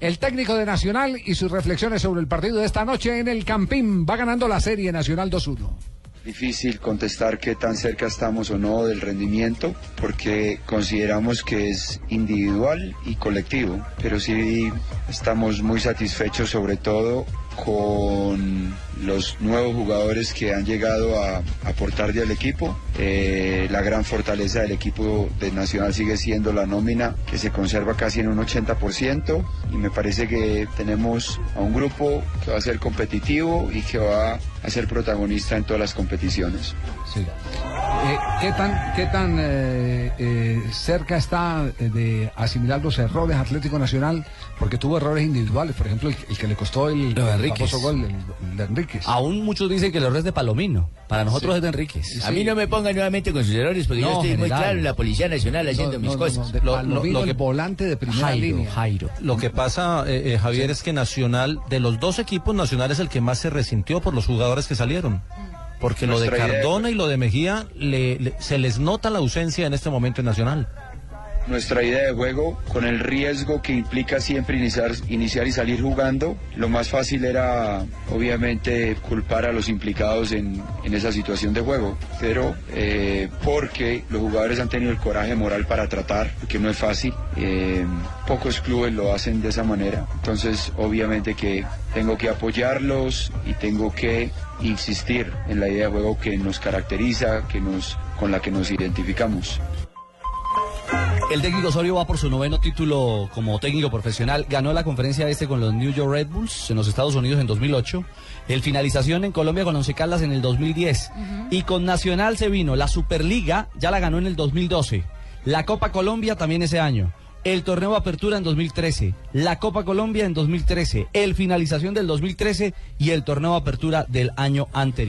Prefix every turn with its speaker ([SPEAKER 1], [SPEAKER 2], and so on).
[SPEAKER 1] El técnico de Nacional y sus reflexiones sobre el partido de esta noche en el Campín. Va ganando la serie Nacional 2-1.
[SPEAKER 2] Difícil contestar qué tan cerca estamos o no del rendimiento, porque consideramos que es individual y colectivo, pero sí estamos muy satisfechos sobre todo con los nuevos jugadores que han llegado a aportar al equipo. Eh, la gran fortaleza del equipo de Nacional sigue siendo la nómina que se conserva casi en un 80% y me parece que tenemos a un grupo que va a ser competitivo y que va a ser protagonista en todas las competiciones.
[SPEAKER 1] Eh, ¿Qué tan, qué tan eh, eh, cerca está de asimilar los errores Atlético Nacional? Porque tuvo errores individuales, por ejemplo, el, el que le costó el,
[SPEAKER 3] de
[SPEAKER 1] famoso gol el- el de Enríquez.
[SPEAKER 3] Aún muchos dicen que el error es de Palomino. Para nosotros es de Enríquez.
[SPEAKER 4] A mí no me pongan nuevamente con sus errores porque
[SPEAKER 3] No,
[SPEAKER 4] yo estoy muy claro en la Policía Nacional haciendo
[SPEAKER 1] No,
[SPEAKER 4] mis
[SPEAKER 1] no,
[SPEAKER 4] cosas.
[SPEAKER 1] de
[SPEAKER 3] Lo- lo-
[SPEAKER 1] Palomino,
[SPEAKER 3] lo que-
[SPEAKER 1] el volante de primera
[SPEAKER 3] Jairo,
[SPEAKER 1] línea.
[SPEAKER 3] Jairo.
[SPEAKER 5] Lo que pasa, eh, eh, Javier, es que Nacional, de los dos equipos, Nacional es el que más se resintió por los jugadores que salieron. Porque lo de
[SPEAKER 2] idea-
[SPEAKER 5] Cardona y lo de Mejía le- le- se les nota la ausencia en este momento en Nacional.
[SPEAKER 2] Nuestra idea de juego, con el riesgo que implica siempre iniciar, iniciar y salir jugando, lo más fácil era obviamente culpar a los implicados en, esa situación de juego, pero eh, porque los jugadores han tenido el coraje moral para tratar, que no es fácil, eh, pocos clubes lo hacen de esa manera, entonces obviamente que tengo que apoyarlos y tengo que insistir en la idea de juego que nos caracteriza, que nos, con la que nos identificamos.
[SPEAKER 3] El técnico Osorio va por su noveno título como técnico profesional. Ganó la conferencia este con los New York Red Bulls en los Estados Unidos en 2008. El finalización en Colombia con Once Caldas en el 2010. Y con Nacional se vino. La Superliga ya la ganó en el 2012. La Copa Colombia también ese año. El torneo Apertura en 2013. La Copa Colombia en 2013. El finalización del 2013 y el torneo Apertura del año anterior.